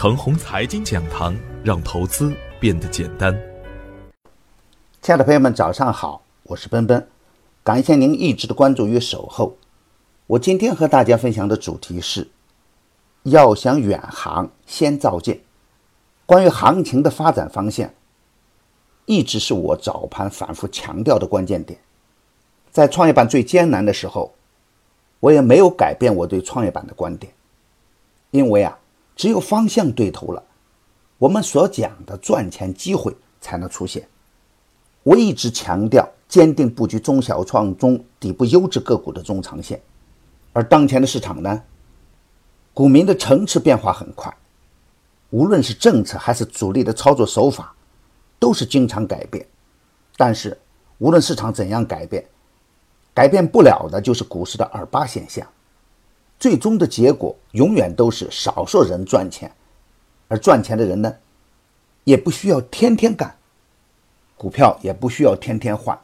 程红财经讲堂，让投资变得简单。亲爱的朋友们，早上好，我是奔奔，感谢您一直的关注与守候。我今天和大家分享的主题是：要想远航，先造舰。关于行情的发展方向，一直是我早盘反复强调的关键点。在创业板最艰难的时候，我也没有改变我对创业板的观点，因为啊。只有方向对头了，我们所讲的赚钱机会才能出现。我一直强调坚定布局中小创中底部优质个股的中长线，而当前的市场呢，股民的层次变化很快，无论是政策还是主力的操作手法，都是经常改变。但是无论市场怎样改变，改变不了的就是股市的二八现象。最终的结果永远都是少数人赚钱，而赚钱的人呢，也不需要天天干，股票也不需要天天换，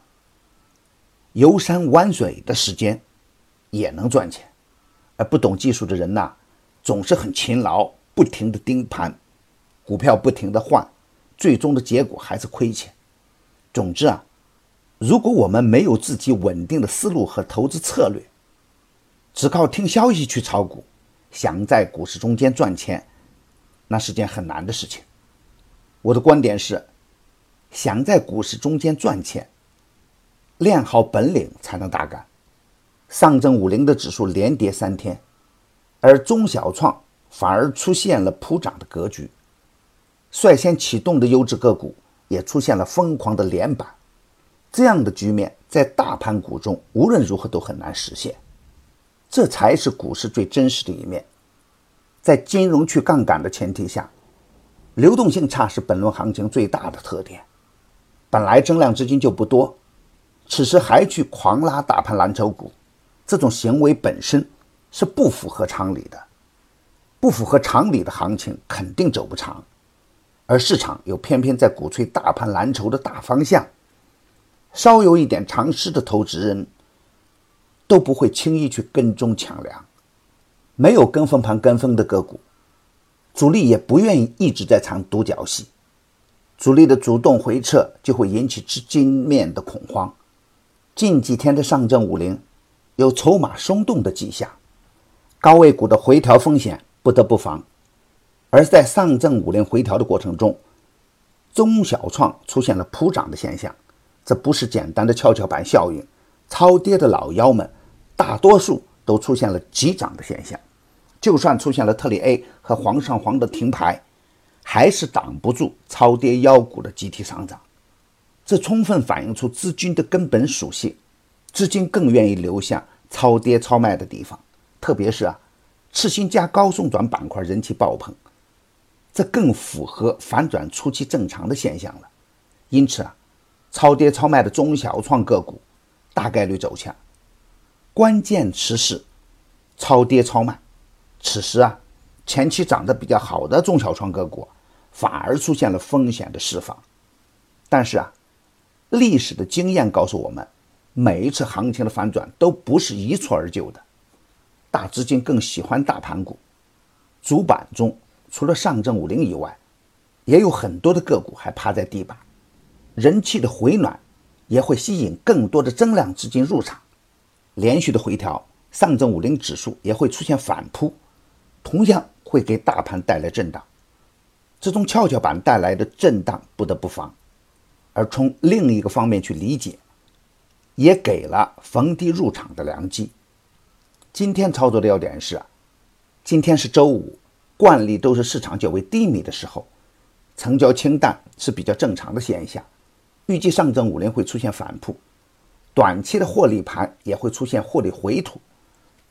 游山玩水的时间也能赚钱。而不懂技术的人呐，总是很勤劳，不停的盯盘，股票不停的换，最终的结果还是亏钱。总之啊，如果我们没有自己稳定的思路和投资策略，只靠听消息去炒股，想在股市中间赚钱，那是件很难的事情。我的观点是，想在股市中间赚钱，练好本领才能大干。上证五零的指数连跌三天，而中小创反而出现了普涨的格局，率先启动的优质个股也出现了疯狂的连板。这样的局面在大盘股中无论如何都很难实现。这才是股市最真实的一面。在金融去杠杆的前提下，流动性差是本轮行情最大的特点。本来增量资金就不多，此时还去狂拉大盘蓝筹股，这种行为本身是不符合常理的。不符合常理的行情肯定走不长，而市场又偏偏在鼓吹大盘蓝筹的大方向，稍有一点常识的投资人。都不会轻易去跟踪抢粮，没有跟风盘跟风的个股，主力也不愿意一直在唱独角戏，主力的主动回撤就会引起资金面的恐慌。近几天的上证五零有筹码松动的迹象，高位股的回调风险不得不防。而在上证五零回调的过程中，中小创出现了普涨的现象，这不是简单的跷跷板效应。超跌的老妖们，大多数都出现了急涨的现象。就算出现了特里 A 和煌上煌的停牌，还是挡不住超跌妖股的集体上涨。这充分反映出资金的根本属性：资金更愿意流向超跌超卖的地方。特别是啊，次新加高送转板块人气爆棚，这更符合反转初期正常的现象了。因此啊，超跌超卖的中小创个股。大概率走强，关键词是超跌超卖。此时啊，前期涨得比较好的中小创个股反而出现了风险的释放。但是啊，历史的经验告诉我们，每一次行情的反转都不是一蹴而就的。大资金更喜欢大盘股，主板中除了上证五零以外，也有很多的个股还趴在地板，人气的回暖。也会吸引更多的增量资金入场，连续的回调，上证五零指数也会出现反扑，同样会给大盘带来震荡。这种跷跷板带来的震荡不得不防，而从另一个方面去理解，也给了逢低入场的良机。今天操作的要点是，今天是周五，惯例都是市场较为低迷的时候，成交清淡是比较正常的现象。预计上证五零会出现反扑，短期的获利盘也会出现获利回吐，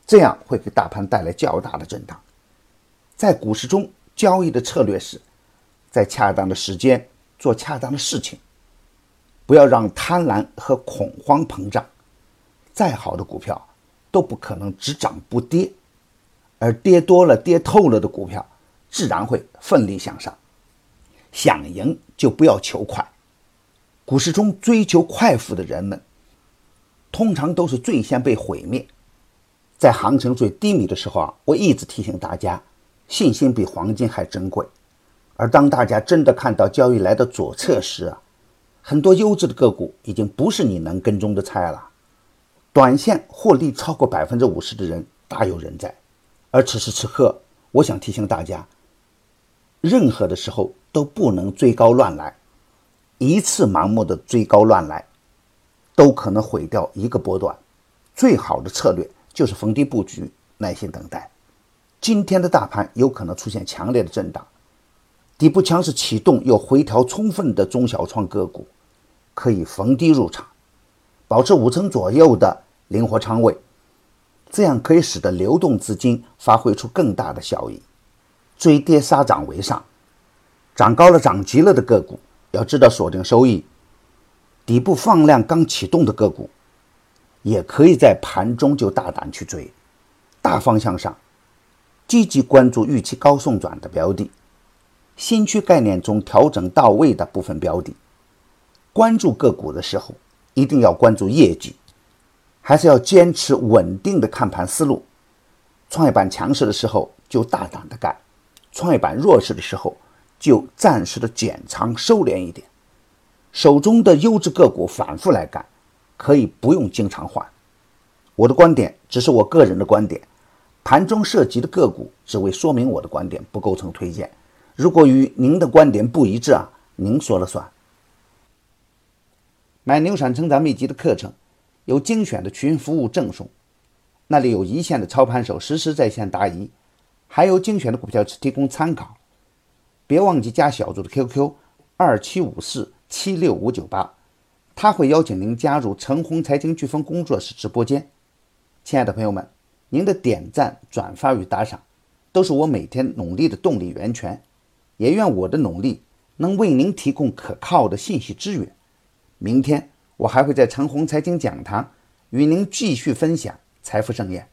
这样会给大盘带来较大的震荡。在股市中交易的策略是，在恰当的时间做恰当的事情，不要让贪婪和恐慌膨胀。再好的股票都不可能只涨不跌，而跌多了、跌透了的股票自然会奋力向上。想赢就不要求快。股市中追求快富的人们，通常都是最先被毁灭。在行情最低迷的时候啊，我一直提醒大家，信心比黄金还珍贵。而当大家真的看到交易来的左侧时啊，很多优质的个股已经不是你能跟踪的菜了。短线获利超过百分之五十的人大有人在。而此时此刻，我想提醒大家，任何的时候都不能追高乱来，一次盲目的追高乱来，都可能毁掉一个波段。最好的策略就是逢低布局，耐心等待。今天的大盘有可能出现强烈的震荡，底部强势启动又回调充分的中小创个股，可以逢低入场，保持五成左右的灵活仓位，这样可以使得流动资金发挥出更大的效益。追跌杀涨为上，涨高了涨急了的个股，要知道锁定收益。底部放量刚启动的个股。也可以在盘中就大胆去追，大方向上积极关注预期高送转的标的，新区概念中调整到位的部分标的。关注个股的时候，一定要关注业绩，还是要坚持稳定的看盘思路。创业板强势的时候就大胆的干，创业板弱势的时候就暂时的减仓收敛一点，手中的优质个股反复来干。可以不用经常换，我的观点只是我个人的观点，盘中涉及的个股只为说明我的观点，不构成推荐。如果与您的观点不一致啊，您说了算。买牛产成长秘籍的课程，有精选的群服务赠送，那里有一线的操盘手实时在线答疑，还有精选的股票提供参考。别忘记加小组的 QQ：二七五四七六五九八。他会邀请您加入陈红财经飓风工作室直播间。亲爱的朋友们，您的点赞、转发与打赏，都是我每天努力的动力源泉。也愿我的努力能为您提供可靠的信息资源。明天我还会在陈红财经讲堂与您继续分享财富盛宴。